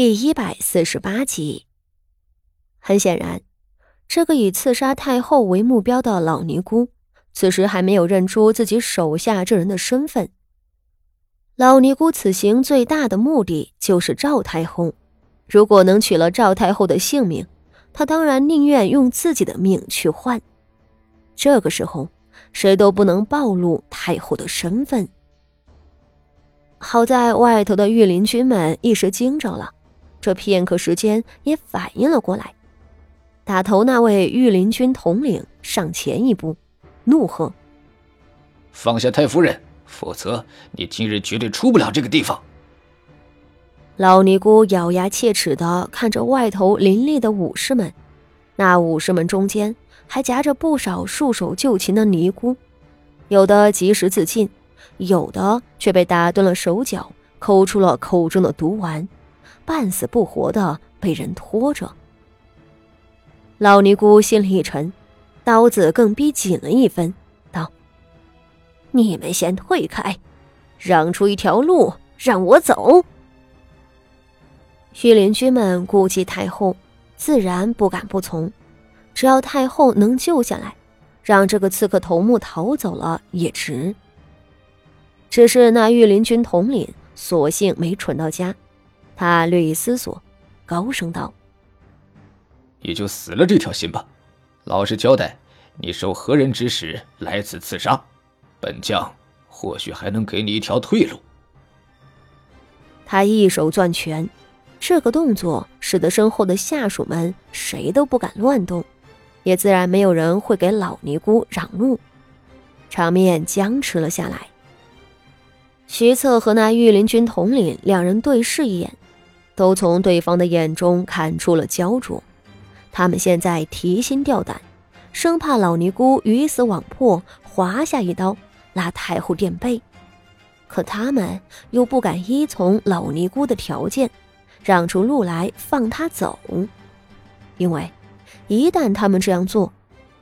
第一百四十八集。很显然，这个以刺杀太后为目标的老尼姑，此时还没有认出自己手下这人的身份。老尼姑此行最大的目的就是赵太后，如果能取了赵太后的性命，她当然宁愿用自己的命去换。这个时候，谁都不能暴露太后的身份。好在外头的御林军们一时惊着了。这片刻时间也反应了过来，打头那位御林军统领上前一步，怒喝：“放下太夫人，否则你今日绝对出不了这个地方！”老尼姑咬牙切齿的看着外头林立的武士们，那武士们中间还夹着不少束手就擒的尼姑，有的及时自尽，有的却被打断了手脚，抠出了口中的毒丸。半死不活的被人拖着，老尼姑心里一沉，刀子更逼紧了一分，道：“你们先退开，让出一条路让我走。”御林军们顾及太后，自然不敢不从。只要太后能救下来，让这个刺客头目逃走了也值。只是那御林军统领索性没蠢到家。他略一思索，高声道：“你就死了这条心吧，老实交代，你受何人指使来此刺杀？本将或许还能给你一条退路。”他一手攥拳，这个动作使得身后的下属们谁都不敢乱动，也自然没有人会给老尼姑让路，场面僵持了下来。徐策和那御林军统领两人对视一眼。都从对方的眼中看出了焦灼，他们现在提心吊胆，生怕老尼姑鱼死网破，划下一刀拉太后垫背。可他们又不敢依从老尼姑的条件，让出路来放他走，因为一旦他们这样做，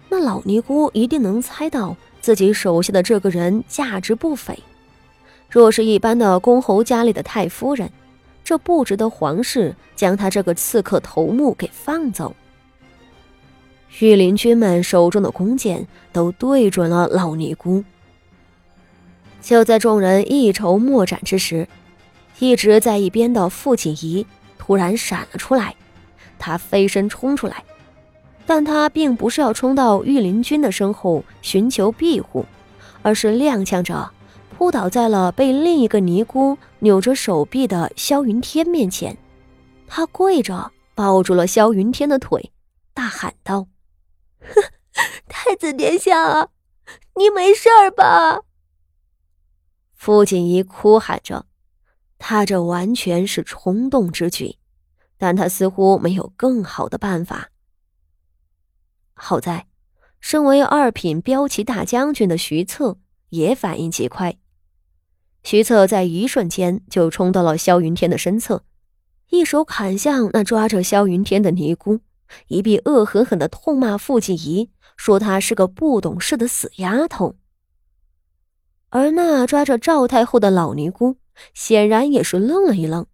那老尼姑一定能猜到自己手下的这个人价值不菲。若是一般的公侯家里的太夫人，这不值得皇室将他这个刺客头目给放走。御林军们手中的弓箭都对准了老尼姑。就在众人一筹莫展之时，一直在一边的傅锦仪突然闪了出来，他飞身冲出来，但他并不是要冲到御林军的身后寻求庇护，而是踉跄着。扑倒在了被另一个尼姑扭着手臂的萧云天面前，他跪着抱住了萧云天的腿，大喊道：“太子殿下，你没事吧？”傅锦仪哭喊着，他这完全是冲动之举，但他似乎没有更好的办法。好在，身为二品骠骑大将军的徐策也反应极快。徐策在一瞬间就冲到了萧云天的身侧，一手砍向那抓着萧云天的尼姑，一臂恶狠狠地痛骂傅锦仪，说她是个不懂事的死丫头。而那抓着赵太后的老尼姑显然也是愣了一愣。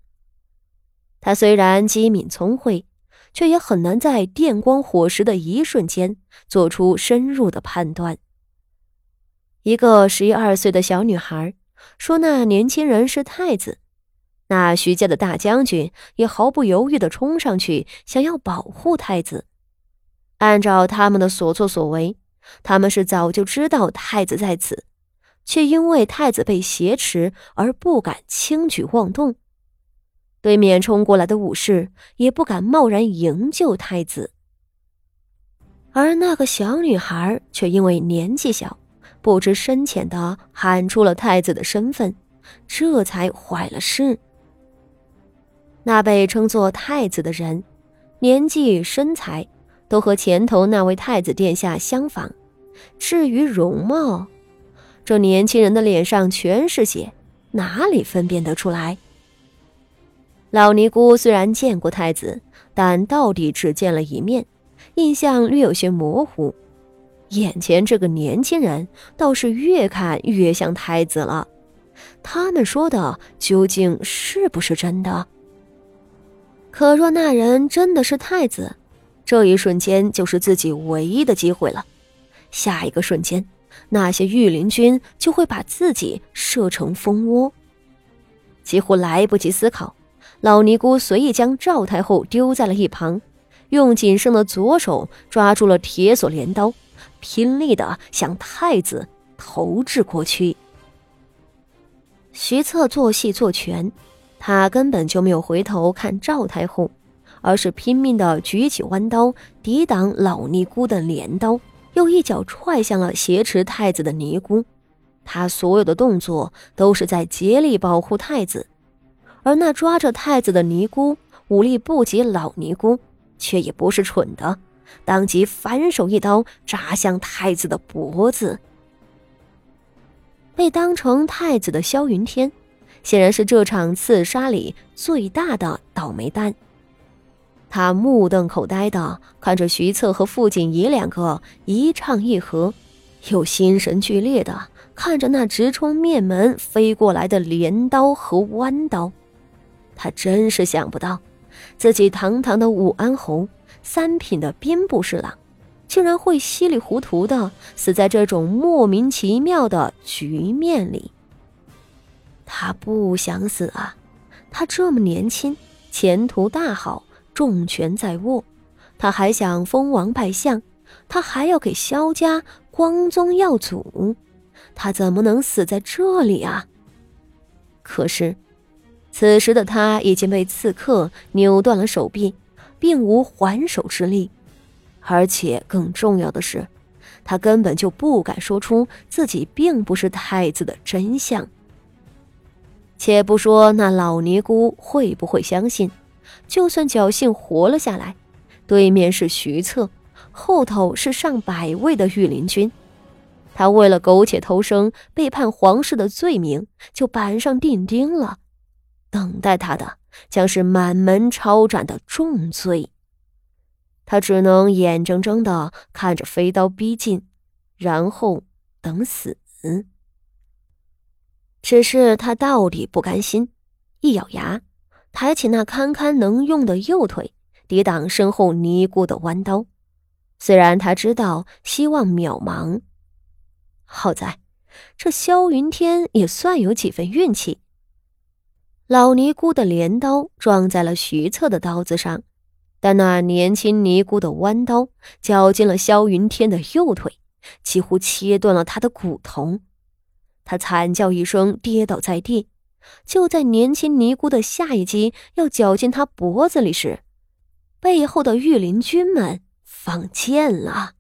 她虽然机敏聪慧，却也很难在电光火石的一瞬间做出深入的判断。一个十一二岁的小女孩。说那年轻人是太子，那徐家的大将军也毫不犹豫地冲上去，想要保护太子。按照他们的所作所为，他们是早就知道太子在此，却因为太子被挟持而不敢轻举妄动。对面冲过来的武士也不敢贸然营救太子，而那个小女孩却因为年纪小。不知深浅的喊出了太子的身份，这才坏了事。那被称作太子的人，年纪、身材都和前头那位太子殿下相仿。至于容貌，这年轻人的脸上全是血，哪里分辨得出来？老尼姑虽然见过太子，但到底只见了一面，印象略有些模糊。眼前这个年轻人倒是越看越像太子了，他们说的究竟是不是真的？可若那人真的是太子，这一瞬间就是自己唯一的机会了。下一个瞬间，那些御林军就会把自己射成蜂窝。几乎来不及思考，老尼姑随意将赵太后丢在了一旁，用仅剩的左手抓住了铁锁镰刀，拼力的向太子投掷过去。徐策做戏做全。他根本就没有回头看赵太后，而是拼命的举起弯刀抵挡老尼姑的镰刀，又一脚踹向了挟持太子的尼姑。他所有的动作都是在竭力保护太子，而那抓着太子的尼姑武力不及老尼姑，却也不是蠢的，当即反手一刀扎向太子的脖子。被当成太子的萧云天。显然是这场刺杀里最大的倒霉蛋。他目瞪口呆的看着徐策和傅锦仪两个一唱一和，又心神俱裂的看着那直冲面门飞过来的镰刀和弯刀。他真是想不到，自己堂堂的武安侯，三品的兵部侍郎，竟然会稀里糊涂的死在这种莫名其妙的局面里。他不想死啊！他这么年轻，前途大好，重权在握，他还想封王拜相，他还要给萧家光宗耀祖，他怎么能死在这里啊？可是，此时的他已经被刺客扭断了手臂，并无还手之力，而且更重要的是，他根本就不敢说出自己并不是太子的真相。且不说那老尼姑会不会相信，就算侥幸活了下来，对面是徐策，后头是上百位的御林军，他为了苟且偷生、背叛皇室的罪名就板上钉钉了，等待他的将是满门抄斩的重罪。他只能眼睁睁的看着飞刀逼近，然后等死。只是他到底不甘心，一咬牙，抬起那堪堪能用的右腿，抵挡身后尼姑的弯刀。虽然他知道希望渺茫，好在这萧云天也算有几分运气。老尼姑的镰刀撞在了徐策的刀子上，但那年轻尼姑的弯刀绞进了萧云天的右腿，几乎切断了他的骨头。他惨叫一声，跌倒在地。就在年轻尼姑的下一击要绞进他脖子里时，背后的御林军们放箭了。